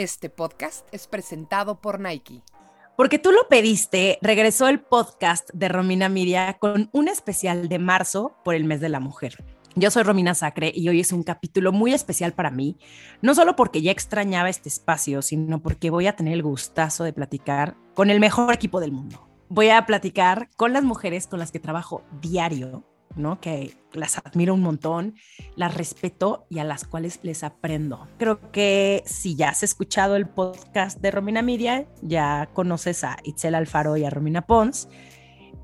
Este podcast es presentado por Nike. Porque tú lo pediste, regresó el podcast de Romina Miria con un especial de marzo por el mes de la mujer. Yo soy Romina Sacre y hoy es un capítulo muy especial para mí, no solo porque ya extrañaba este espacio, sino porque voy a tener el gustazo de platicar con el mejor equipo del mundo. Voy a platicar con las mujeres con las que trabajo diario ¿no? Que las admiro un montón, las respeto y a las cuales les aprendo. Creo que si ya has escuchado el podcast de Romina Media, ya conoces a Itzel Alfaro y a Romina Pons,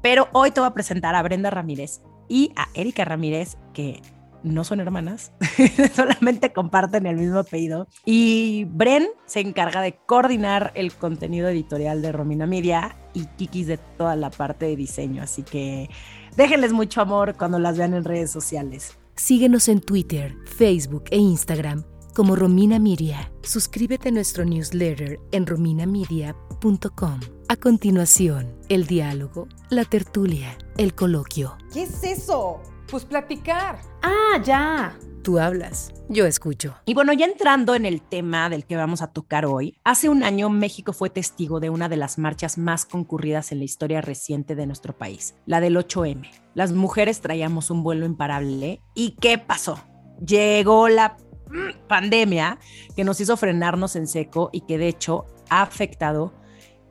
pero hoy te voy a presentar a Brenda Ramírez y a Erika Ramírez, que no son hermanas, solamente comparten el mismo apellido. Y Bren se encarga de coordinar el contenido editorial de Romina Media y Kikis de toda la parte de diseño. Así que Déjenles mucho amor cuando las vean en redes sociales. Síguenos en Twitter, Facebook e Instagram como Romina Miria. Suscríbete a nuestro newsletter en rominamedia.com. A continuación, el diálogo, la tertulia, el coloquio. ¿Qué es eso? Pues platicar. Ah, ya. Tú hablas, yo escucho. Y bueno, ya entrando en el tema del que vamos a tocar hoy, hace un año México fue testigo de una de las marchas más concurridas en la historia reciente de nuestro país, la del 8M. Las mujeres traíamos un vuelo imparable. ¿Y qué pasó? Llegó la mm, pandemia que nos hizo frenarnos en seco y que de hecho ha afectado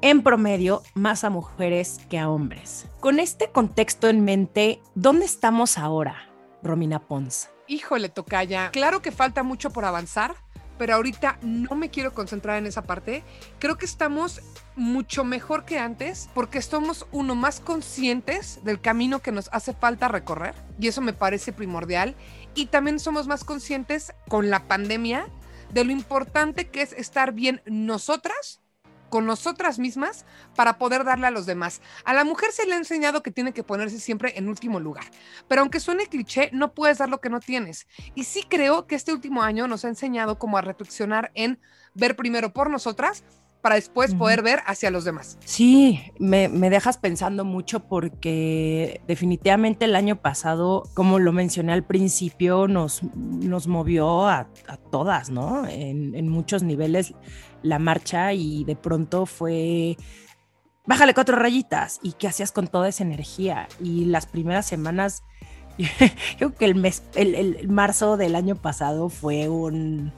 en promedio más a mujeres que a hombres. Con este contexto en mente, ¿dónde estamos ahora, Romina Pons? Híjole, Tocaya, claro que falta mucho por avanzar, pero ahorita no me quiero concentrar en esa parte. Creo que estamos mucho mejor que antes porque somos uno más conscientes del camino que nos hace falta recorrer y eso me parece primordial. Y también somos más conscientes con la pandemia de lo importante que es estar bien nosotras con nosotras mismas para poder darle a los demás. A la mujer se le ha enseñado que tiene que ponerse siempre en último lugar, pero aunque suene cliché, no puedes dar lo que no tienes. Y sí creo que este último año nos ha enseñado como a reflexionar en ver primero por nosotras para después poder ver hacia los demás. Sí, me, dejas pensando mucho porque definitivamente el año pasado, como lo mencioné al principio, nos, nos movió a, todas, ¿no? En, en muchos niveles la marcha y de pronto fue bájale cuatro rayitas. ¿Y qué hacías con toda esa energía? Y las primeras semanas, creo que el mes, el, marzo del año pasado fue un,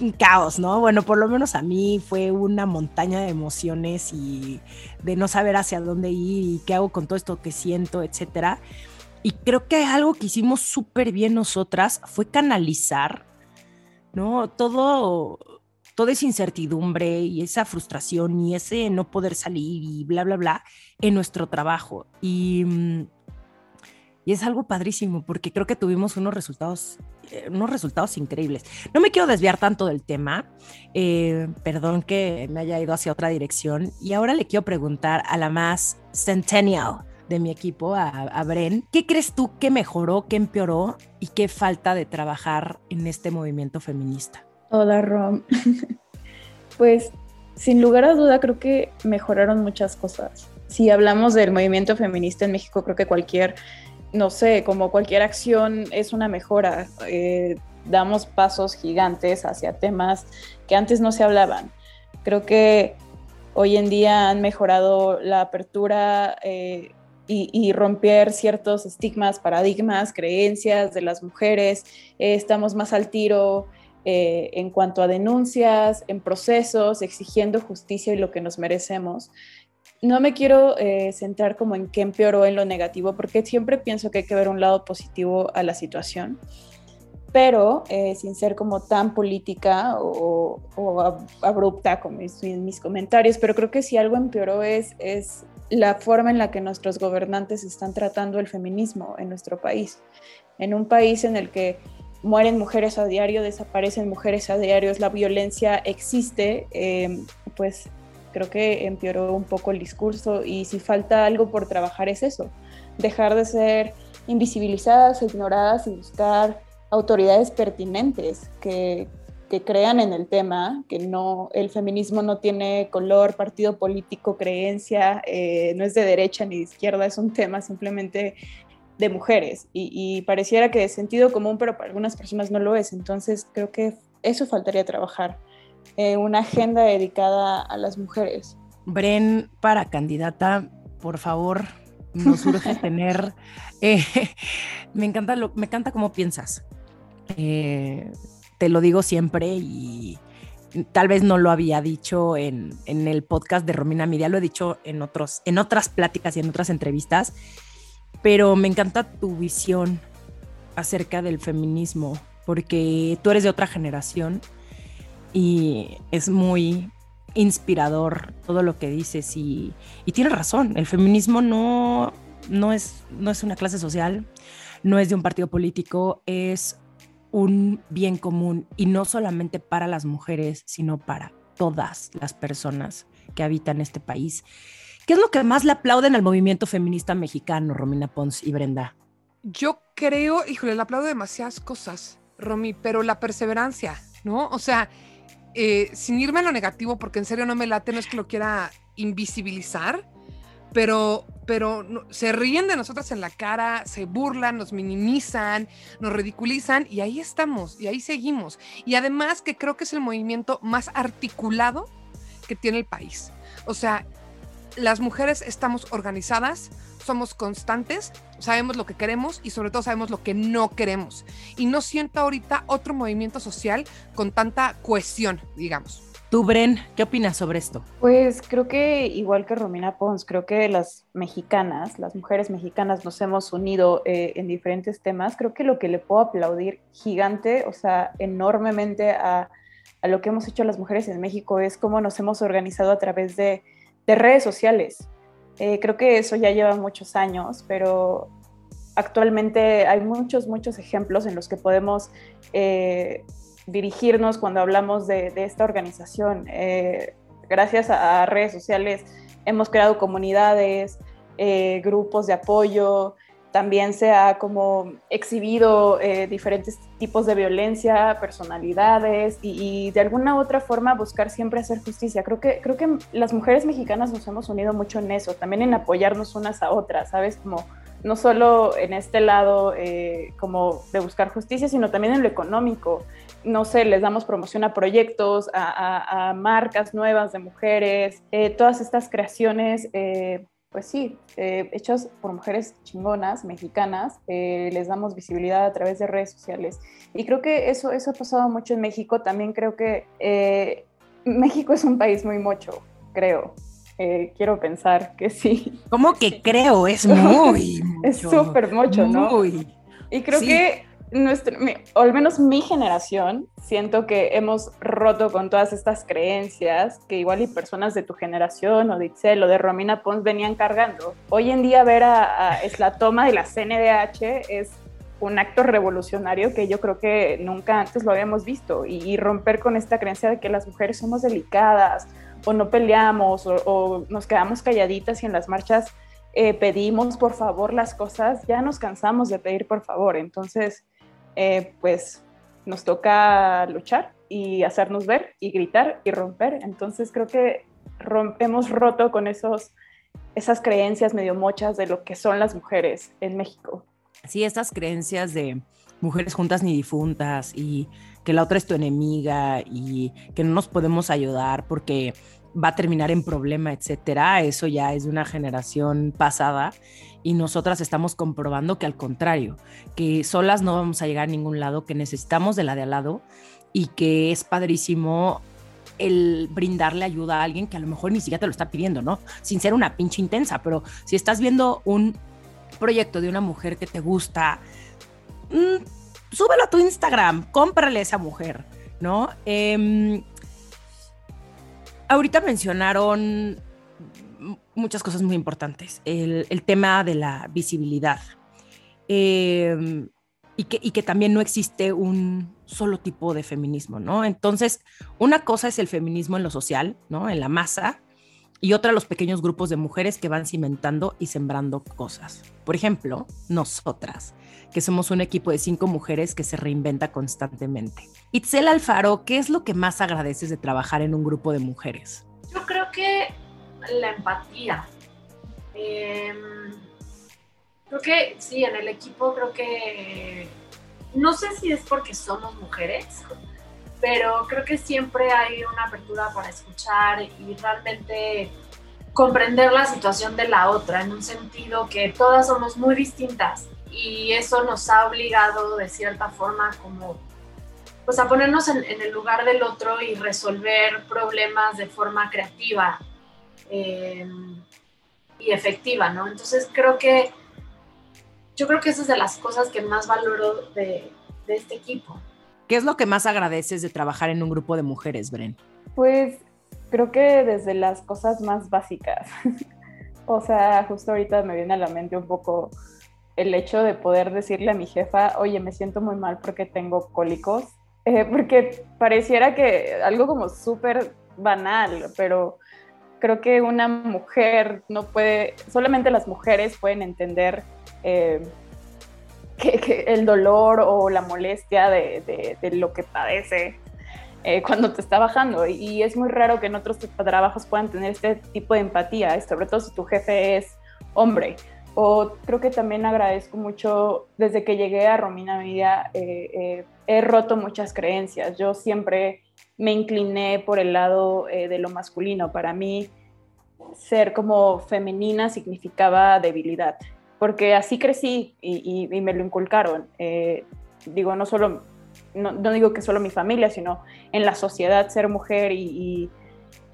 un, caos, ¿no? Bueno, por lo menos a mí fue una montaña de emociones y de no saber hacia dónde ir y qué hago con todo esto que siento, etcétera. Y creo que algo que hicimos súper bien nosotras fue canalizar, ¿no? Todo, toda esa incertidumbre y esa frustración y ese no poder salir y bla, bla, bla en nuestro trabajo. Y, mm, y es algo padrísimo porque creo que tuvimos unos resultados, eh, unos resultados increíbles. No me quiero desviar tanto del tema, eh, perdón que me haya ido hacia otra dirección. Y ahora le quiero preguntar a la más centennial de mi equipo, a, a, Bren, ¿qué crees tú que mejoró, qué empeoró y qué falta de trabajar en este movimiento feminista? Hola, Rom. pues sin lugar a duda creo que mejoraron muchas cosas. Si hablamos del movimiento feminista en México, creo que cualquier, no sé, como cualquier acción es una mejora. Eh, damos pasos gigantes hacia temas que antes no se hablaban. Creo que hoy en día han mejorado la apertura eh, y, romper ciertos estigmas, paradigmas, creencias de las mujeres. Eh, estamos más al tiro eh, en cuanto a denuncias, en procesos, exigiendo justicia y lo que nos merecemos. No me quiero eh, centrar como en qué empeoró en lo negativo, porque siempre pienso que hay que ver un lado positivo a la situación, pero eh, sin ser como tan política o, abrupta como en mis comentarios, pero creo que si algo empeoró es, es la forma en la que nuestros gobernantes están tratando el feminismo en nuestro país. En un país en el que mueren mujeres a diario, desaparecen mujeres a diario, la violencia existe, em, pues creo que empeoró un poco el discurso y si falta algo por trabajar es eso, dejar de ser invisibilizadas, ignoradas y buscar autoridades pertinentes que, que crean en el tema, que no, el feminismo no tiene color, partido político, creencia, eh, no es de derecha ni de izquierda, es un tema simplemente de mujeres y, pareciera que es sentido común, pero para algunas personas no lo es. Entonces creo que eso faltaría trabajar, eh, una agenda dedicada a las mujeres. Bren, para candidata, por favor, nos urge tener... Eh, me, encanta lo, me encanta cómo piensas. Eh, te lo digo siempre y tal vez no lo había dicho en, en, el podcast de Romina Media, lo he dicho en, otros, en otras pláticas y en otras entrevistas, pero me encanta tu visión acerca del feminismo, porque tú eres de otra generación y es muy inspirador todo lo que dices y, tienes razón, el feminismo no, no, es, no es una clase social, no es de un partido político, es un bien común y no solamente para las mujeres, sino para todas las personas que habitan este país. ¿Qué es lo que más le aplauden al movimiento feminista mexicano, Romina Pons y Brenda? Yo creo, híjole, le aplaudo demasiadas cosas, Romy, pero la perseverancia, ¿no? O sea, eh, sin irme a lo negativo, porque en serio no me late, no es que lo quiera invisibilizar, pero, pero se ríen de nosotras en la cara, se burlan, nos minimizan, nos ridiculizan y ahí estamos y ahí seguimos. Y además que creo que es el movimiento más articulado que tiene el país. O sea, las mujeres estamos organizadas, somos constantes, sabemos lo que queremos y sobre todo sabemos lo que no queremos. Y no siento ahorita otro movimiento social con tanta cohesión, digamos. Tú, Bren, ¿qué opinas sobre esto? Pues creo que igual que Romina Pons, creo que las mexicanas, las mujeres mexicanas nos hemos unido eh, en diferentes temas. Creo que lo que le puedo aplaudir gigante, o sea, enormemente a, lo que hemos hecho las mujeres en México es cómo nos hemos organizado a través de, redes sociales. Eh, creo que eso ya lleva muchos años, pero actualmente hay muchos, muchos ejemplos en los que podemos eh, dirigirnos cuando hablamos de, esta organización. Eh, gracias a, redes sociales hemos creado comunidades, grupos de apoyo, también se ha como exhibido eh, diferentes tipos de violencia, personalidades y, de alguna otra forma buscar siempre hacer justicia. Creo que, creo que las mujeres mexicanas nos hemos unido mucho en eso, también en apoyarnos unas a otras, ¿sabes? Como no solo en este lado como de buscar justicia, sino también en lo económico no sé, les damos promoción a proyectos, a, marcas nuevas de mujeres, eh, todas estas creaciones, eh, pues sí, eh, hechas por mujeres chingonas, mexicanas, les damos visibilidad a través de redes sociales. Y creo que eso, eso ha pasado mucho en México. También creo que México es un país muy mocho, creo. quiero pensar que sí. ¿Cómo que creo? Es muy. es súper mucho, ¿no? Muy. Y creo que nuestro, o al menos mi generación, siento que hemos roto con todas estas creencias que igual y personas de tu generación o de Itzel o de Romina Pons venían cargando. Hoy en día ver a, es la toma de la CNDH es un acto revolucionario que yo creo que nunca antes lo habíamos visto y, romper con esta creencia de que las mujeres somos delicadas o no peleamos o, o nos quedamos calladitas y en las marchas eh, pedimos por favor las cosas, ya nos cansamos de pedir por favor. Entonces, eh, pues nos toca luchar y hacernos ver y gritar y romper. Entonces creo que hemos roto con esos, esas creencias medio mochas de lo que son las mujeres en México. Sí, estas creencias de mujeres juntas ni difuntas y que la otra es tu enemiga y que no nos podemos ayudar porque va a terminar en problema, etcétera, eso ya es de una generación pasada y nosotras estamos comprobando que al contrario, que solas no vamos a llegar a ningún lado, que necesitamos de la de al lado y que es padrísimo el brindarle ayuda a alguien que a lo mejor ni siquiera te lo está pidiendo, ¿no? Sin ser una pinche intensa, pero si estás viendo un proyecto de una mujer que te gusta, mm, súbelo a tu Instagram, cómprale a esa mujer, ¿no? Eh, ahorita mencionaron muchas cosas muy importantes. El, tema de la visibilidad. Em, y que, y que también no existe un solo tipo de feminismo, ¿no? Entonces, una cosa es el feminismo en lo social, ¿no? En la masa, y otra los pequeños grupos de mujeres que van cimentando y sembrando cosas. Por ejemplo, nosotras, que somos un equipo de cinco mujeres que se reinventa constantemente. Itzel Alfaro, ¿qué es lo que más agradeces de trabajar en un grupo de mujeres? Yo creo que la empatía. Em, creo que sí, en el equipo creo que, no sé si es porque somos mujeres, pero creo que siempre hay una apertura para escuchar y realmente comprender la situación de la otra, en un sentido que todas somos muy distintas y eso nos ha obligado de cierta forma como pues a ponernos en, el lugar del otro y resolver problemas de forma creativa eh, y efectiva, ¿no? Entonces creo que yo creo que esa es de las cosas que más valoro de, de este equipo. ¿Qué es lo que más agradeces de trabajar en un grupo de mujeres, Bren? Pues creo que desde las cosas más básicas. o sea, justo ahorita me viene a la mente un poco el hecho de poder decirle a mi jefa, oye, me siento muy mal porque tengo cólicos, eh, porque pareciera que algo como súper banal, pero creo que una mujer no puede, solamente las mujeres pueden entender eh, que, el dolor o la molestia de, lo que padece eh, cuando te está bajando. Y es muy raro que en otros trabajos puedan tener este tipo de empatía, sobre todo si tu jefe es hombre. O creo que también agradezco mucho, desde que llegué a Romina Media, eh, eh, he roto muchas creencias. Yo siempre me incliné por el lado de lo masculino. Para mí, ser como femenina significaba debilidad porque así crecí y, me lo inculcaron. Eh, digo, no solo, no, digo que solo mi familia, sino en la sociedad ser mujer y,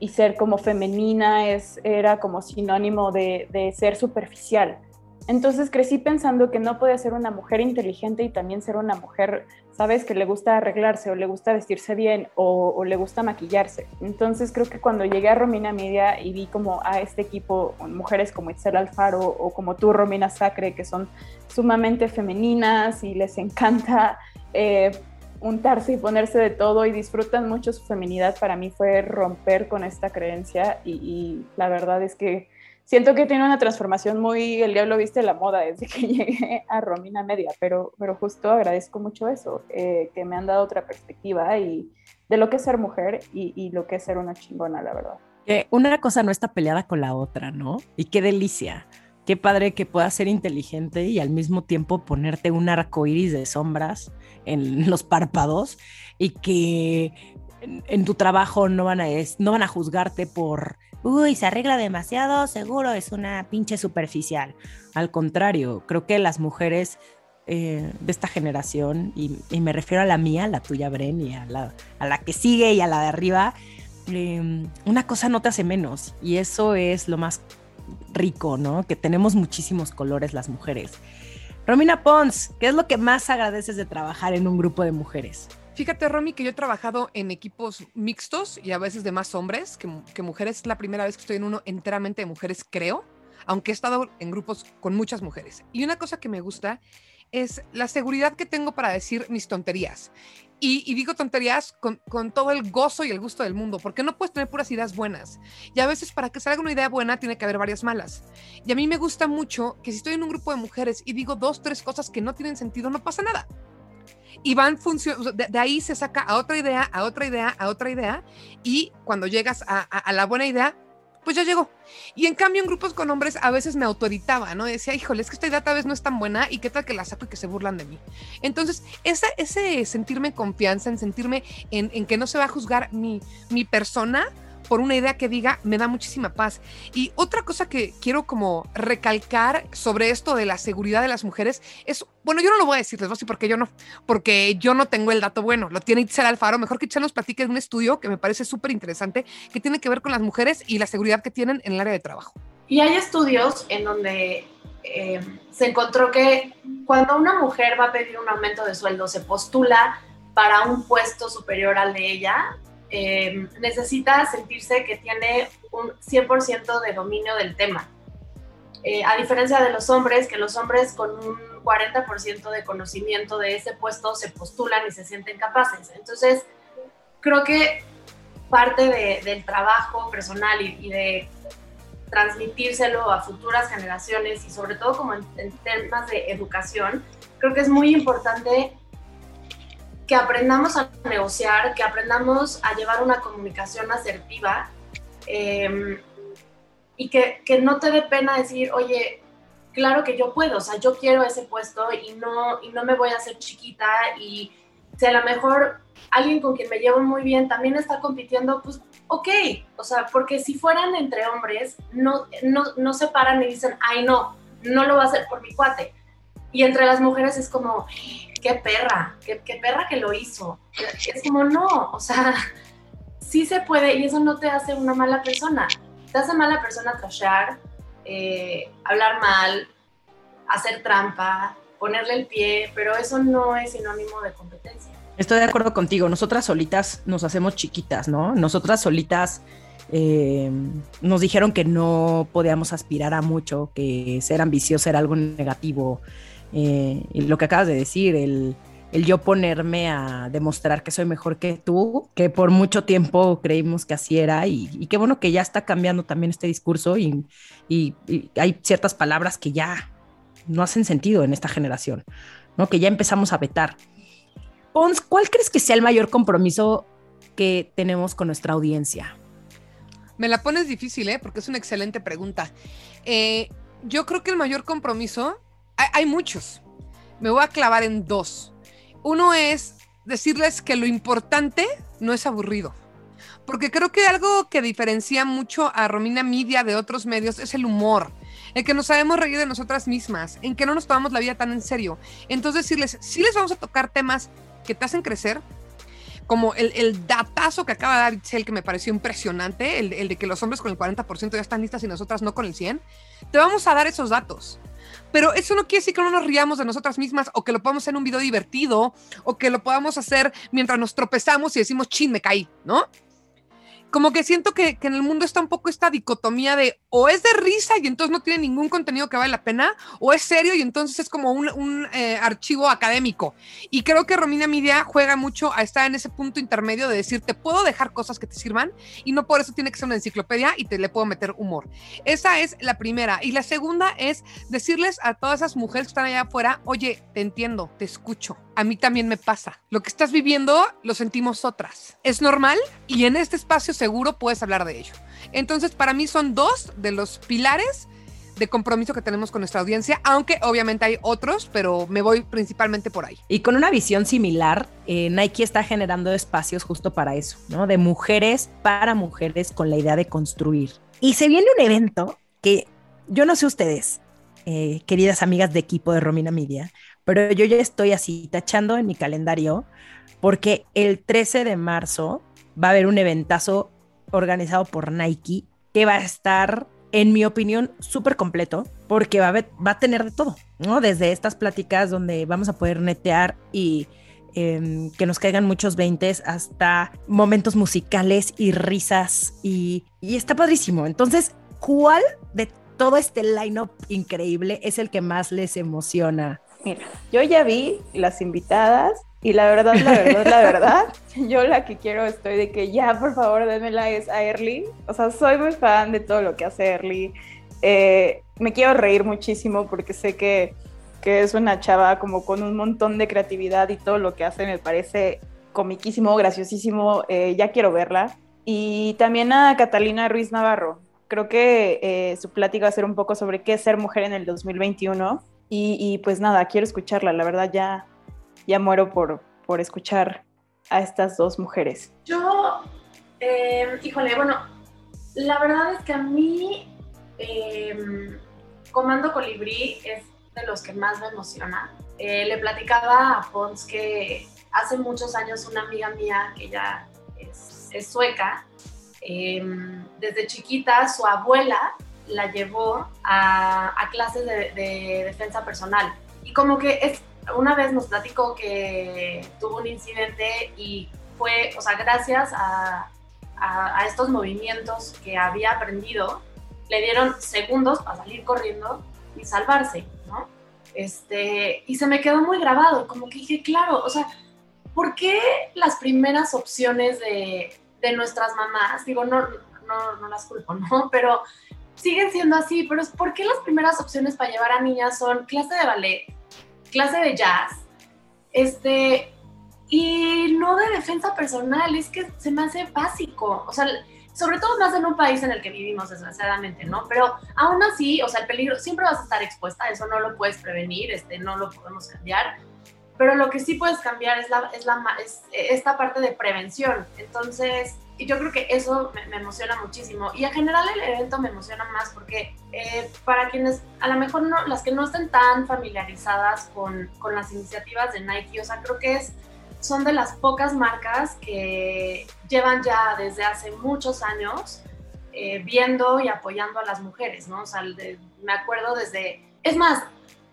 ser como femenina es, era como sinónimo de, de ser superficial. Entonces crecí pensando que no podía ser una mujer inteligente y también ser una mujer, sabes, que le gusta arreglarse o le gusta vestirse bien o, le gusta maquillarse. Entonces creo que cuando llegué a Romina Media y vi como a este equipo, mujeres como Itzel Alfaro o como tú, Romina Sacre, que son sumamente femeninas y les encanta eh, untarse y ponerse de todo y disfrutan mucho su feminidad, para mí fue romper con esta creencia y la verdad es que siento que tiene una transformación muy, el diablo viste la moda desde que llegué a Romina Media, pero, pero justo agradezco mucho eso, eh, que me han dado otra perspectiva y de lo que es ser mujer y, lo que es ser una chingona, la verdad. Que una cosa no está peleada con la otra, ¿no? Y qué delicia. Qué padre que puedas ser inteligente y al mismo tiempo ponerte un arco iris de sombras en los párpados y que en, tu trabajo no van, a, no van a juzgarte por uy, se arregla demasiado, seguro es una pinche superficial. Al contrario, creo que las mujeres eh, de esta generación, y, me refiero a la mía, la tuya, Bren, y a la, a la que sigue y a la de arriba, em, una cosa no te hace menos. Y eso es lo más rico, ¿no? Que tenemos muchísimos colores las mujeres. Romina Pons, ¿qué es lo que más agradeces de trabajar en un grupo de mujeres? Fíjate, Romy, que yo he trabajado en equipos mixtos y a veces de más hombres que, mujeres. Es la primera vez que estoy en uno enteramente de mujeres, creo, aunque he estado en grupos con muchas mujeres. Y una cosa que me gusta es la seguridad que tengo para decir mis tonterías. Y, digo tonterías con, con, todo el gozo y el gusto del mundo, porque no puedes tener puras ideas buenas. Y a veces para que salga una idea buena tiene que haber varias malas. Y a mí me gusta mucho que si estoy en un grupo de mujeres y digo dos, tres cosas que no tienen sentido, no pasa nada y van funcionando, de, ahí se saca a otra idea, a otra idea, a otra idea, y cuando llegas a, la buena idea, pues ya llegó. Y en cambio en grupos con hombres a veces me autoritaba, ¿no? Decía, híjole, es que esta idea tal vez no es tan buena y qué tal que la saco y que se burlan de mí. Entonces, esa, ese sentirme confianza, en sentirme en, en, que no se va a juzgar mi, mi persona, por una idea que diga, me da muchísima paz. Y otra cosa que quiero como recalcar sobre esto de la seguridad de las mujeres es, bueno, yo no lo voy a decir, les voy porque yo no, porque yo no tengo el dato bueno, lo tiene Itzel Alfaro, mejor que Itzel nos platique un estudio que me parece súper interesante, que tiene que ver con las mujeres y la seguridad que tienen en el área de trabajo. Y hay estudios en donde eh, se encontró que cuando una mujer va a pedir un aumento de sueldo, se postula para un puesto superior al de ella, eh, necesita sentirse que tiene un 100% de dominio del tema. Eh, a diferencia de los hombres, que los hombres con 40% de conocimiento de ese puesto se postulan y se sienten capaces. Entonces, creo que parte del trabajo personal y, de transmitírselo a futuras generaciones y sobre todo como en, temas de educación, creo que es muy importante que aprendamos a negociar, que aprendamos a llevar una comunicación asertiva em, y que, que, no te dé pena decir, oye, claro que yo puedo, o sea, yo quiero ese puesto y no, y no me voy a hacer chiquita y si a lo mejor alguien con quien me llevo muy bien también está compitiendo, pues ok, o sea, porque si fueran entre hombres, no, no, no se paran y dicen, ay no, no lo va a hacer por mi cuate. Y entre las mujeres es como, qué perra, qué, perra que lo hizo. Es como, no, o sea, sí se puede y eso no te hace una mala persona. Te hace mala persona trashear, eh, hablar mal, hacer trampa, ponerle el pie, pero eso no es sinónimo de competencia. Estoy de acuerdo contigo, nosotras solitas nos hacemos chiquitas, ¿no? Nosotras solitas eh, nos dijeron que no podíamos aspirar a mucho, que ser ambicioso era algo negativo. Eh, lo que acabas de decir, el, yo ponerme a demostrar que soy mejor que tú, que por mucho tiempo creímos que así era, y, qué bueno que ya está cambiando también este discurso y, y, hay ciertas palabras que ya no hacen sentido en esta generación, ¿no? que ya empezamos a vetar. Pons, ¿cuál crees que sea el mayor compromiso que tenemos con nuestra audiencia? Me la pones difícil, ¿eh? Porque es una excelente pregunta. Eh, yo creo que el mayor compromiso, hay, muchos. Me voy a clavar en dos. Uno es decirles que lo importante no es aburrido. Porque creo que algo que diferencia mucho a Romina Media de otros medios es el humor en que nos sabemos reír de nosotras mismas, en que no nos tomamos la vida tan en serio. Entonces decirles, sí les vamos a tocar temas que te hacen crecer, como el, datazo que acaba de dar Itzel, que me pareció impresionante, el, el, de que los hombres con el 40% ya están listas y nosotras no con el 100%, te vamos a dar esos datos. Pero eso no quiere decir que no nos riamos de nosotras mismas o que lo podamos hacer en un video divertido o que lo podamos hacer mientras nos tropezamos y decimos, chin, me caí, ¿no? Como que siento que, en el mundo está un poco esta dicotomía de o es de risa y entonces no tiene ningún contenido que vale la pena, o es serio y entonces es como un, eh, archivo académico. Y creo que Romina Media juega mucho a estar en ese punto intermedio de decir, te puedo dejar cosas que te sirvan y no por eso tiene que ser una enciclopedia y te le puedo meter humor. Esa es la primera. Y la segunda es decirles a todas esas mujeres que están allá afuera, oye, te entiendo, te escucho a mí también me pasa. Lo que estás viviendo lo sentimos otras. Es normal y en este espacio seguro puedes hablar de ello. Entonces, para mí son dos de los pilares de compromiso que tenemos con nuestra audiencia, aunque obviamente hay otros, pero me voy principalmente por ahí. Y con una visión similar, eh, Nike está generando espacios justo para eso, ¿no? De mujeres para mujeres con la idea de construir. Y se viene un evento que yo no sé ustedes, eh, queridas amigas de equipo de Romina Media, pero yo ya estoy así tachando en mi calendario porque el 13 de marzo va a haber un eventazo organizado por Nike que va a estar, en mi opinión, súper completo porque va a, va a tener de todo, ¿no? Desde estas pláticas donde vamos a poder netear y em, que nos caigan muchos veintes hasta momentos musicales y risas y, y está padrísimo. Entonces, ¿cuál de todo este line-up increíble es el que más les emociona Mira, yo ya vi las invitadas y la verdad, la verdad, la verdad, yo la que quiero estoy de que ya, por favor, démela es a Early. O sea, soy muy fan de todo lo que hace Early. Eh, me quiero reír muchísimo porque sé que, que, es una chava como con un montón de creatividad y todo lo que hace me parece comiquísimo, graciosísimo. Eh, ya quiero verla. Y también a Catalina Ruiz Navarro. Creo que eh, su plática va a ser un poco sobre qué es ser mujer en el 2021 y, pues nada, quiero escucharla. La verdad ya, ya muero por, por escuchar a estas dos mujeres. Yo, em, híjole, bueno, la verdad es que a mí em, Comando Colibrí es de los que más me emociona. Eh, le platicaba a Pons que hace muchos años una amiga mía, que ya es, es sueca, em, desde chiquita su abuela la llevó a, clases de, defensa personal. Y como que es, una vez nos platicó que tuvo un incidente y fue, o sea, gracias a, estos movimientos que había aprendido, le dieron segundos para salir corriendo y salvarse, ¿no? Este, y se me quedó muy grabado, como que dije, claro, o sea, ¿por qué las primeras opciones de, de nuestras mamás, digo, no, no, no las culpo, ¿no? Pero siguen siendo así, pero es ¿por qué las primeras opciones para llevar a niñas son clase de ballet, clase de jazz, este, y no de defensa personal? Es que se me hace básico, o sea, sobre todo más en un país en el que vivimos, desgraciadamente, ¿no? Pero aún así, o sea, el peligro, siempre vas a estar expuesta, eso no lo puedes prevenir, este, no lo podemos cambiar, pero lo que sí puedes cambiar es, la, es, la, es esta parte de prevención. Entonces, yo creo que eso me, emociona muchísimo. Y en general el evento me emociona más porque eh, para quienes, a lo mejor no, las que no estén tan familiarizadas con, con las iniciativas de Nike, o sea, creo que es son de las pocas marcas que llevan ya desde hace muchos años eh, viendo y apoyando a las mujeres, ¿no? O sea, me acuerdo desde, es más,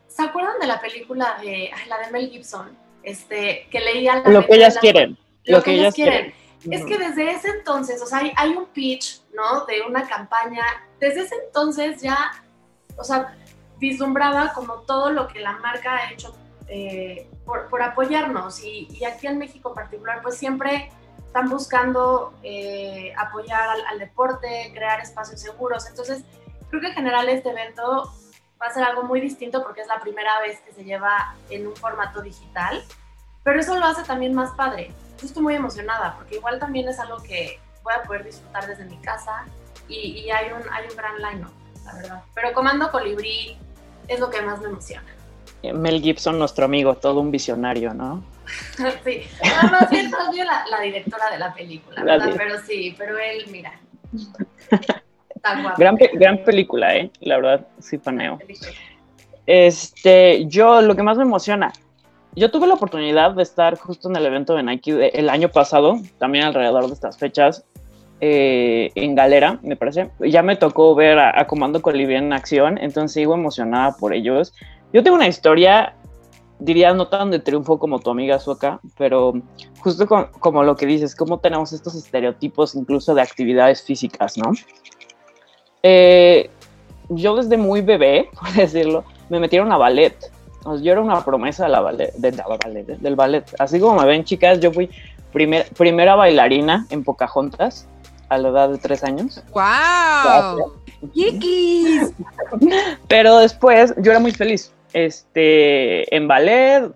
¿se acuerdan de la película de, la de Mel Gibson? Este, que leía la Lo que ellas quieren. Lo, que, ellas quieren. Es que desde ese entonces, o sea, hay, hay un pitch, ¿no? De una campaña, desde ese entonces ya, o sea, vislumbraba como todo lo que la marca ha hecho eh, por, apoyarnos y, aquí en México en particular pues siempre están buscando eh, apoyar al, deporte, crear espacios seguros. Entonces creo que en general este evento va a ser algo muy distinto porque es la primera vez que se lleva en un formato digital, pero eso lo hace también más padre. Yo estoy muy emocionada porque igual también es algo que voy a poder disfrutar desde mi casa y, hay, un, hay un gran line la verdad. Pero Comando Colibrí es lo que más me emociona. Mel Gibson, nuestro amigo, todo un visionario, ¿no? sí, no, más bien, la, directora de la película, ¿verdad? Pero sí, pero él, mira, tan guapo. Gran, gran película, ¿eh? La verdad, sí paneo. Este, yo, lo que más me emociona, yo tuve la oportunidad de estar justo en el evento de Nike el año pasado, también alrededor de estas fechas, eh, en Galera, me parece. Ya me tocó ver a, a Comando Colibrí en acción, entonces sigo emocionada por ellos. Yo tengo una historia, diría, no tan de triunfo como tu amiga Sueca, pero justo como lo que dices, cómo tenemos estos estereotipos incluso de actividades físicas, ¿no? Eh, yo desde muy bebé, por decirlo, me metieron a ballet. Yo era una promesa de la ballet, del ballet. Así como me ven, chicas, yo fui primera bailarina en Pocahontas a la edad de tres años. ¡Wow! Pero después yo era muy feliz este, en ballet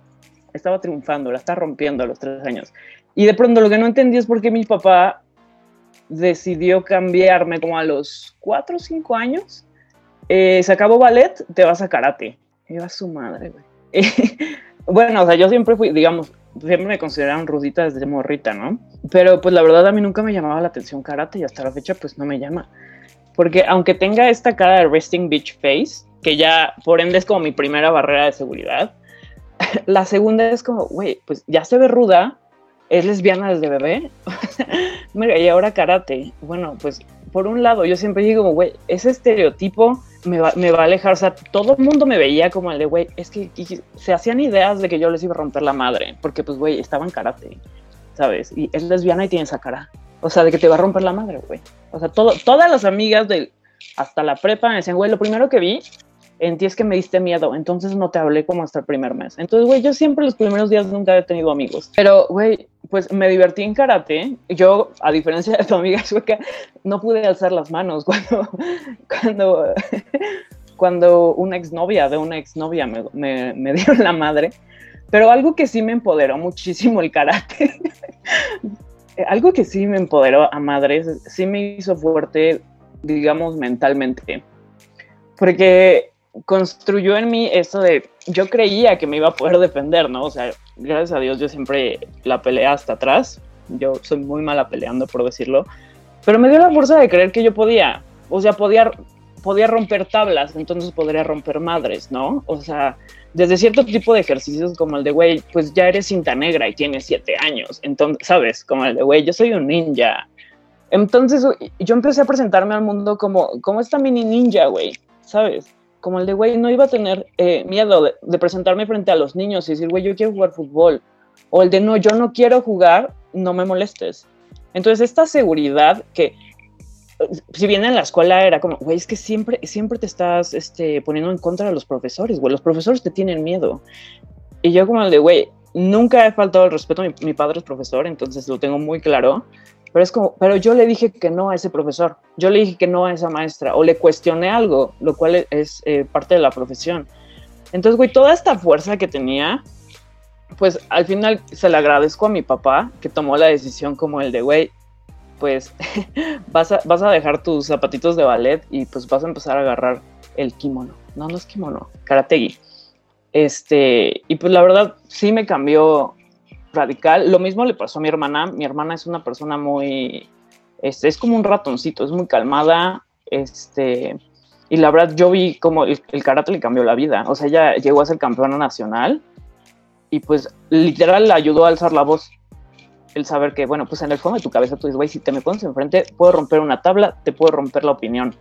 estaba triunfando, la estaba rompiendo a los tres años. Y de pronto lo que no entendí es por qué mi papá decidió cambiarme como a los cuatro o cinco años. Eh, se acabó ballet, te vas a karate. Iba su madre, güey. bueno, o sea, yo siempre fui, digamos, siempre me consideraron rudita desde morrita, ¿no? Pero pues la verdad a mí nunca me llamaba la atención karate y hasta la fecha pues no me llama. Porque aunque tenga esta cara de resting bitch face, que ya por ende es como mi primera barrera de seguridad. La segunda es como, güey, pues ya se ve ruda, es lesbiana desde bebé, y ahora karate. Bueno, pues por un lado, yo siempre digo, güey, ese estereotipo me va, me va, a alejar. O sea, todo el mundo me veía como el de, güey, es que se hacían ideas de que yo les iba a romper la madre, porque pues, güey, estaba en karate, ¿sabes? Y es lesbiana y tiene esa cara. O sea, de que te va a romper la madre, güey. O sea, todo, todas las amigas de hasta la prepa me decían, güey, lo primero que vi en es que me diste miedo, entonces no te hablé como hasta el primer mes. Entonces, güey, yo siempre los primeros días nunca he tenido amigos. Pero, güey, pues me divertí en karate. Yo, a diferencia de tu amiga sueca, no pude alzar las manos cuando, cuando, cuando una exnovia de una exnovia me, me, me dieron la madre. Pero algo que sí me empoderó muchísimo el karate, algo que sí me empoderó a madres, sí me hizo fuerte, digamos, mentalmente. Porque construyó en mí eso de, yo creía que me iba a poder defender, ¿no? O sea, gracias a Dios yo siempre la peleé hasta atrás, yo soy muy mala peleando, por decirlo, pero me dio la fuerza de creer que yo podía, o sea, podía, podía romper tablas, entonces podría romper madres, ¿no? O sea, desde cierto tipo de ejercicios como el de, güey, pues ya eres cinta negra y tienes siete años, entonces, ¿sabes? Como el de, güey, yo soy un ninja. Entonces yo empecé a presentarme al mundo como, como esta mini ninja, güey, ¿sabes? Como el de, güey, no iba a tener eh, miedo de, presentarme frente a los niños y decir, güey, yo quiero jugar fútbol. O el de, no, yo no quiero jugar, no me molestes. Entonces, esta seguridad que si bien en la escuela era como, güey, es que siempre, siempre te estás este, poniendo en contra de los profesores, güey, los profesores te tienen miedo. Y yo como el de, güey, nunca he faltado el respeto, mi, mi padre es profesor, entonces lo tengo muy claro, pero es como, pero yo le dije que no a ese profesor, yo le dije que no a esa maestra, o le cuestioné algo, lo cual es eh, parte de la profesión. Entonces, güey, toda esta fuerza que tenía, pues al final se le agradezco a mi papá que tomó la decisión como el de, güey, pues vas a, vas a dejar tus zapatitos de ballet y pues vas a empezar a agarrar el kimono. No, no es kimono, karategi. Este, y pues la verdad sí me cambió radical. Lo mismo le pasó a mi hermana. Mi hermana es una persona muy, este, es como un ratoncito, es muy calmada, este, y la verdad yo vi como el, el karate le cambió la vida. O sea, ella llegó a ser campeona nacional y pues literal le ayudó a alzar la voz. El saber que, bueno, pues en el fondo de tu cabeza tú dices, güey, si te me pones enfrente, puedo romper una tabla, te puedo romper la opinión.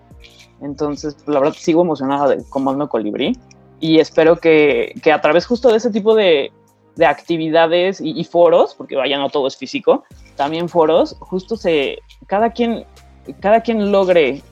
Entonces, la verdad, sigo emocionada de Comando Colibrí y espero que, que a través justo de ese tipo de, de actividades y, foros, porque vaya, no todo es físico, también foros, justo se, cada quien, cada quien logre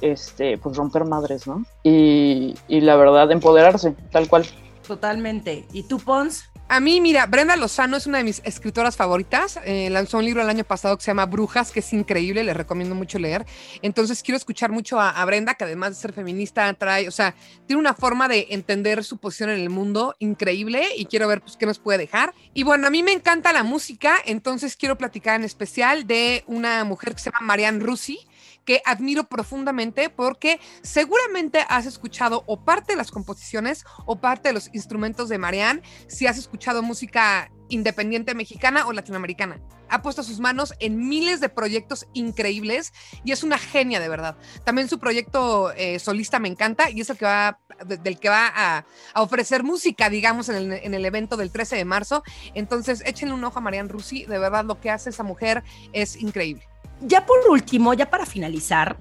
este, pues romper madres, ¿no? Y, y la verdad, empoderarse, tal cual. Totalmente. ¿Y tú, Pons? A mí, mira, Brenda Lozano es una de mis escritoras favoritas. Eh, lanzó un libro el año pasado que se llama Brujas, que es increíble, les recomiendo mucho leer. Entonces quiero escuchar mucho a, Brenda, que además de ser feminista, trae, o sea, tiene una forma de entender su posición en el mundo increíble y quiero ver pues, qué nos puede dejar. Y bueno, a mí me encanta la música, entonces quiero platicar en especial de una mujer que se llama Marianne Rusi que admiro profundamente porque seguramente has escuchado o parte de las composiciones o parte de los instrumentos de Marianne si has escuchado música independiente mexicana o latinoamericana. Ha puesto sus manos en miles de proyectos increíbles y es una genia de verdad. También su proyecto eh, solista me encanta y es el que va, del que va a, ofrecer música, digamos, en el, en el, evento del 13 de marzo. Entonces, échenle un ojo a Marianne Rusi. De verdad, lo que hace esa mujer es increíble ya por último, ya para finalizar,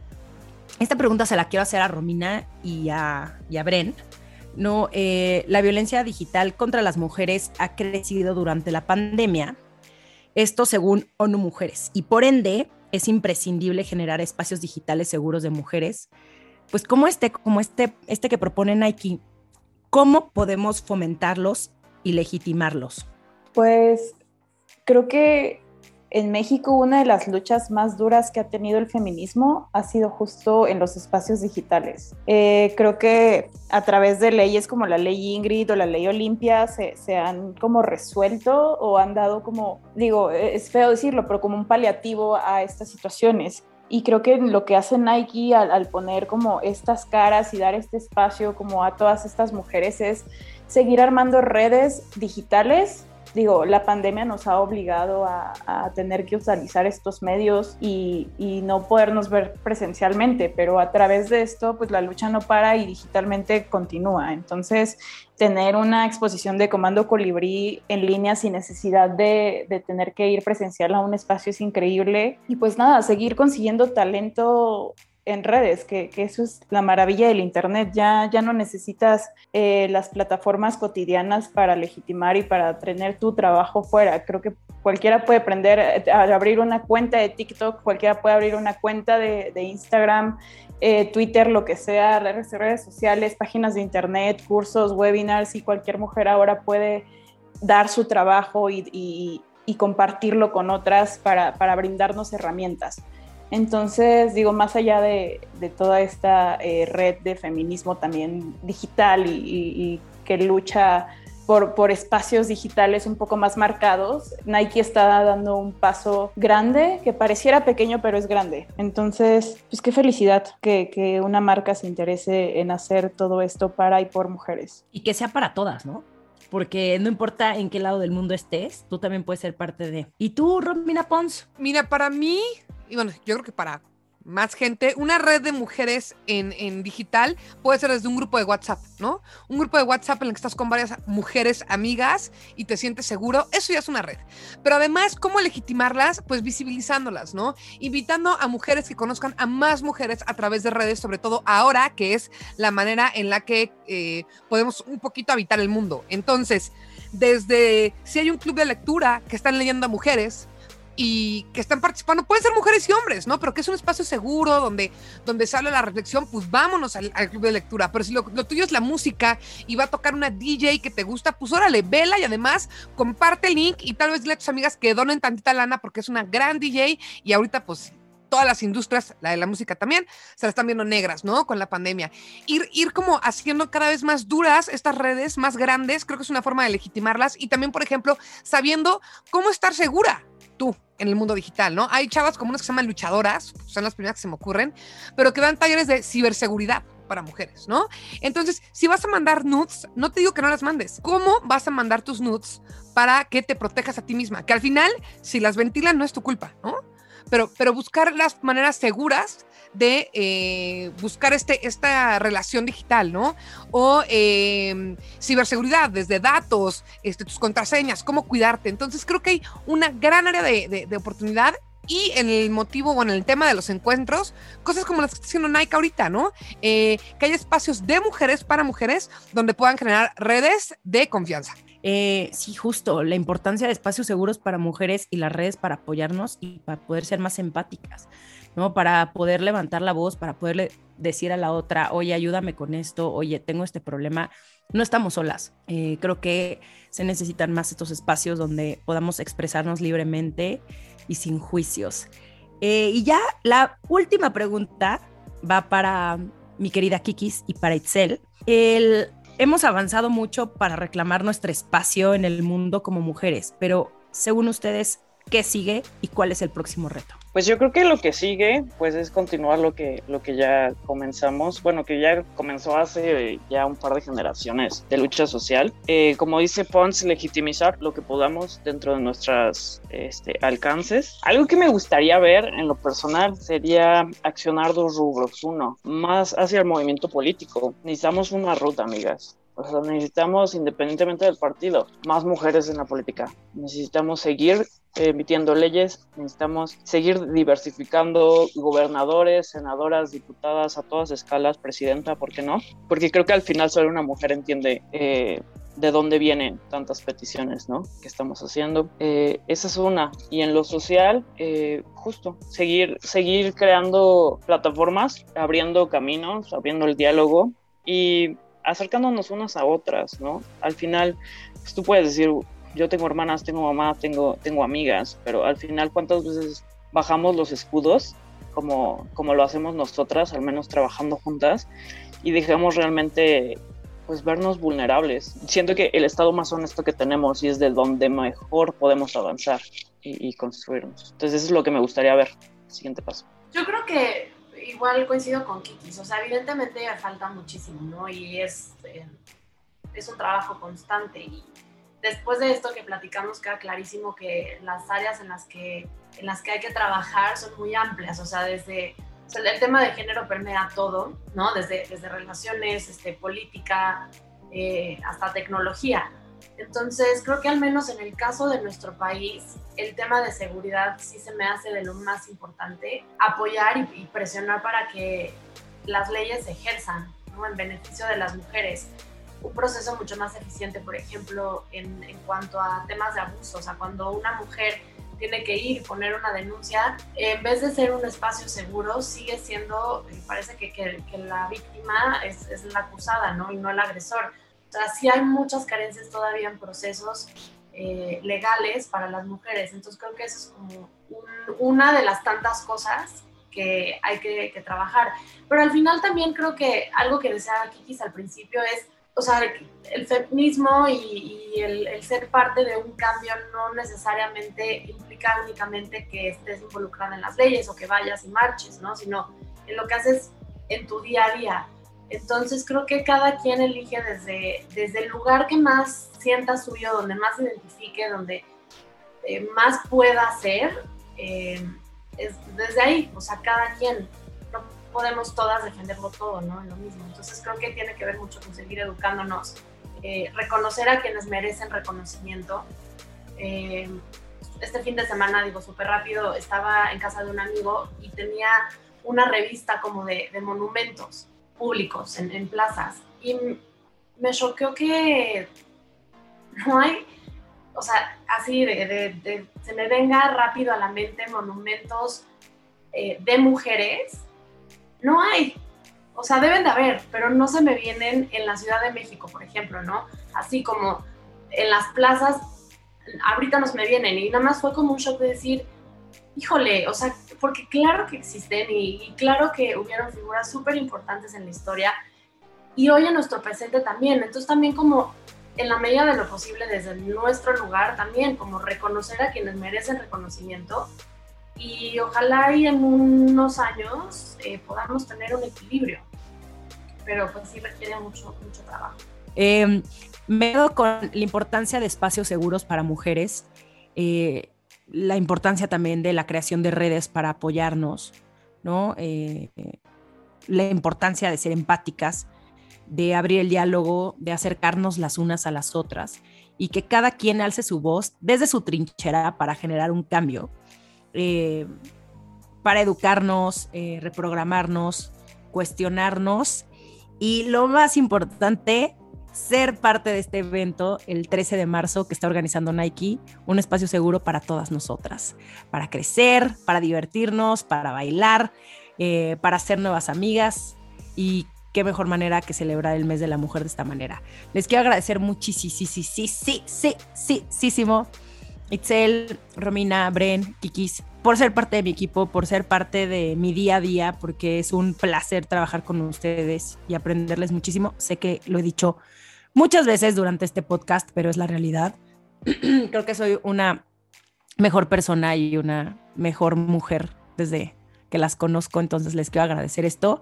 esta pregunta se la quiero hacer a Romina y a, y a Bren. No, eh, la violencia digital contra las mujeres ha crecido durante la pandemia. Esto según ONU Mujeres. Y por ende, es imprescindible generar espacios digitales seguros de mujeres. Pues como este, como este, este que propone Nike, ¿cómo podemos fomentarlos y legitimarlos? Pues creo que en México una de las luchas más duras que ha tenido el feminismo ha sido justo en los espacios digitales. Eh, creo que a través de leyes como la ley Ingrid o la ley Olimpia se, se, han como resuelto o han dado como, digo, es feo decirlo, pero como un paliativo a estas situaciones. Y creo que lo que hace Nike al, al poner como estas caras y dar este espacio como a todas estas mujeres es seguir armando redes digitales digo, la pandemia nos ha obligado a, tener que utilizar estos medios y, y, no podernos ver presencialmente, pero a través de esto, pues la lucha no para y digitalmente continúa. Entonces, tener una exposición de Comando Colibrí en línea sin necesidad de, de tener que ir presencial a un espacio es increíble. Y pues nada, seguir consiguiendo talento en redes, que, eso es la maravilla del Internet. Ya, ya no necesitas eh, las plataformas cotidianas para legitimar y para tener tu trabajo fuera. Creo que cualquiera puede aprender a abrir una cuenta de TikTok, cualquiera puede abrir una cuenta de, Instagram, eh, Twitter, lo que sea, redes, sociales, páginas de Internet, cursos, webinars y cualquier mujer ahora puede dar su trabajo y, compartirlo con otras para brindarnos herramientas. Entonces, digo, más allá de, de toda esta eh, red de feminismo también digital y, y, y que lucha por, por, espacios digitales un poco más marcados, Nike está dando un paso grande que pareciera pequeño, pero es grande. Entonces, pues qué felicidad que, que una marca se interese en hacer todo esto para y por mujeres. Y que sea para todas, ¿no? porque no importa en qué lado del mundo estés, tú también puedes ser parte de. ¿Y tú, Romina Pons? Mira, para mí, y bueno, yo creo que para más gente, una red de mujeres en, en, digital puede ser desde un grupo de WhatsApp, ¿no? Un grupo de WhatsApp en el que estás con varias mujeres amigas y te sientes seguro, eso ya es una red. Pero además, ¿cómo legitimarlas? Pues visibilizándolas, ¿no? Invitando a mujeres que conozcan a más mujeres a través de redes, sobre todo ahora, que es la manera en la que eh, podemos un poquito habitar el mundo. Entonces, desde si hay un club de lectura que están leyendo a mujeres, y que están participando. Pueden ser mujeres y hombres, ¿no? Pero que es un espacio seguro donde, donde sale la reflexión, pues vámonos al, club de lectura. Pero si lo, tuyo es la música y va a tocar una DJ que te gusta, pues órale, vela y además comparte el link y tal vez dile a tus amigas que donen tantita lana porque es una gran DJ y ahorita pues todas las industrias, la de la música también, se la están viendo negras, ¿no? Con la pandemia. Ir, ir como haciendo cada vez más duras estas redes, más grandes, creo que es una forma de legitimarlas y también, por ejemplo, sabiendo cómo estar segura tú en el mundo digital, ¿no? Hay chavas como unas que se llaman luchadoras, son las primeras que se me ocurren, pero que dan talleres de ciberseguridad para mujeres, ¿no? Entonces, si vas a mandar nudes, no te digo que no las mandes. ¿Cómo vas a mandar tus nudes para que te protejas a ti misma? Que al final, si las ventilan, no es tu culpa, ¿no? Pero, pero buscar las maneras seguras de eh, buscar este, esta relación digital, ¿no? O em, ciberseguridad, desde datos, este, tus contraseñas, cómo cuidarte. Entonces creo que hay una gran área de, oportunidad y en el motivo o en el tema de los encuentros, cosas como las que está haciendo Nike ahorita, ¿no? Eh, que haya espacios de mujeres para mujeres donde puedan generar redes de confianza. Eh, sí, justo, la importancia de espacios seguros para mujeres y las redes para apoyarnos y para poder ser más empáticas, ¿no? Para poder levantar la voz, para poderle decir a la otra, oye, ayúdame con esto, oye, tengo este problema. No estamos solas. Eh, creo que se necesitan más estos espacios donde podamos expresarnos libremente y sin juicios. Eh, y ya la última pregunta va para mi querida Kikis y para Itzel. El hemos avanzado mucho para reclamar nuestro espacio en el mundo como mujeres, pero según ustedes, ¿qué sigue y cuál es el próximo reto? Pues yo creo que lo que sigue, pues es continuar lo que, lo que ya comenzamos, bueno, que ya comenzó hace ya un par de generaciones de lucha social. Eh, como dice Pons, legitimizar lo que podamos dentro de nuestros este, alcances. Algo que me gustaría ver en lo personal sería accionar dos rubros. Uno, más hacia el movimiento político. Necesitamos una ruta, amigas. O sea, necesitamos, independientemente del partido, más mujeres en la política. Necesitamos seguir emitiendo leyes, necesitamos seguir diversificando gobernadores, senadoras, diputadas a todas escalas, presidenta, ¿por qué no? Porque creo que al final solo una mujer entiende eh, de dónde vienen tantas peticiones, ¿no? Que estamos haciendo. Eh, esa es una. Y en lo social, eh, justo, seguir, seguir creando plataformas, abriendo caminos, abriendo el diálogo y acercándonos unas a otras, ¿no? Al final, pues, tú puedes decir, yo tengo hermanas, tengo mamá, tengo, tengo amigas, pero al final, ¿cuántas veces bajamos los escudos como, como lo hacemos nosotras, al menos trabajando juntas, y dejamos realmente pues vernos vulnerables. Siento que el estado más honesto que tenemos y es de donde mejor podemos avanzar y, construirnos. Entonces eso es lo que me gustaría ver. Siguiente paso. Yo creo que igual coincido con Kikis, o sea, evidentemente falta muchísimo, ¿no? Y es, eh, es un trabajo constante y después de esto que platicamos queda clarísimo que las áreas en las que, en las que hay que trabajar son muy amplias, o sea, desde el tema de género permea todo, ¿no? Desde, desde relaciones, este, política, eh, hasta tecnología. Entonces, creo que al menos en el caso de nuestro país, el tema de seguridad sí se me hace de lo más importante, apoyar y, presionar para que las leyes se ejerzan en beneficio de las mujeres. Un proceso mucho más eficiente, por ejemplo, en, cuanto a temas de abuso, o sea, cuando una mujer tiene que ir y poner una denuncia, en vez de ser un espacio seguro, sigue siendo, parece que la víctima es, es, la acusada, ¿no? Y no el agresor. Sea, sí hay muchas carencias todavía en procesos eh, legales para las mujeres. Entonces creo que eso es como una de las tantas cosas que hay que, que, trabajar. Pero al final también creo que algo que deseaba Kikis al principio es, o sea, el feminismo y, y el, el, ser parte de un cambio no necesariamente implica únicamente que estés involucrada en las leyes o que vayas y marches, ¿no? Sino en lo que haces en tu día a día. Entonces creo que cada quien elige desde, desde el lugar que más sienta suyo, donde más se identifique, donde eh, más pueda hacer, eh, es desde ahí, o sea, cada quien. No podemos todas defenderlo todo, ¿no? Lo mismo. Entonces creo que tiene que ver mucho con seguir educándonos, eh, reconocer a quienes merecen reconocimiento. este fin de semana, digo súper rápido, estaba en casa de un amigo y tenía una revista como de monumentos públicos, en, plazas. Y me choqueó que no hay, o sea, así de, se me venga rápido a la mente monumentos eh, de mujeres, no hay. O sea, deben de haber, pero no se me vienen en la Ciudad de México, por ejemplo, ¿no? Así como en las plazas, ahorita nos me vienen y nada más fue como un shock de decir, híjole, o sea, porque claro que existen y, y claro que hubieron figuras súper importantes en la historia y hoy en nuestro presente también. Entonces también como en la medida de lo posible desde nuestro lugar también, como reconocer a quienes merecen reconocimiento y ojalá y en unos años eh, podamos tener un equilibrio, pero pues sí requiere mucho, mucho trabajo. Eh, me quedo con la importancia de espacios seguros para mujeres, eh, la importancia también de la creación de redes para apoyarnos, ¿no? Eh, la importancia de ser empáticas, de abrir el diálogo, de acercarnos las unas a las otras y que cada quien alce su voz desde su trinchera para generar un cambio, eh, para educarnos, eh, reprogramarnos, cuestionarnos y lo más importante, ser parte de este evento el 13 de marzo que está organizando Nike, un espacio seguro para todas nosotras, para crecer, para divertirnos, para bailar, eh, para hacer nuevas amigas y qué mejor manera que celebrar el mes de la mujer de esta manera. Les quiero agradecer muchísimo, sí, sí, sí, sí, sí, sí, sí, Itzel, Romina, Bren, Kikis, por ser parte de mi equipo, por ser parte de mi día a día, porque es un placer trabajar con ustedes y aprenderles muchísimo. Sé que lo he dicho muchas veces durante este podcast, pero es la realidad. Creo que soy una mejor persona y una mejor mujer desde que las conozco, entonces les quiero agradecer esto.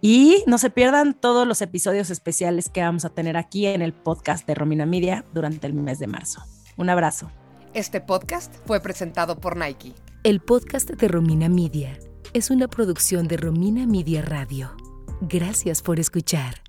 Y no se pierdan todos los episodios especiales que vamos a tener aquí en el podcast de Romina Media durante el mes de marzo. Un abrazo. Este podcast fue presentado por Nike. El podcast de Romina Media es una producción de Romina Media Radio. Gracias por escuchar.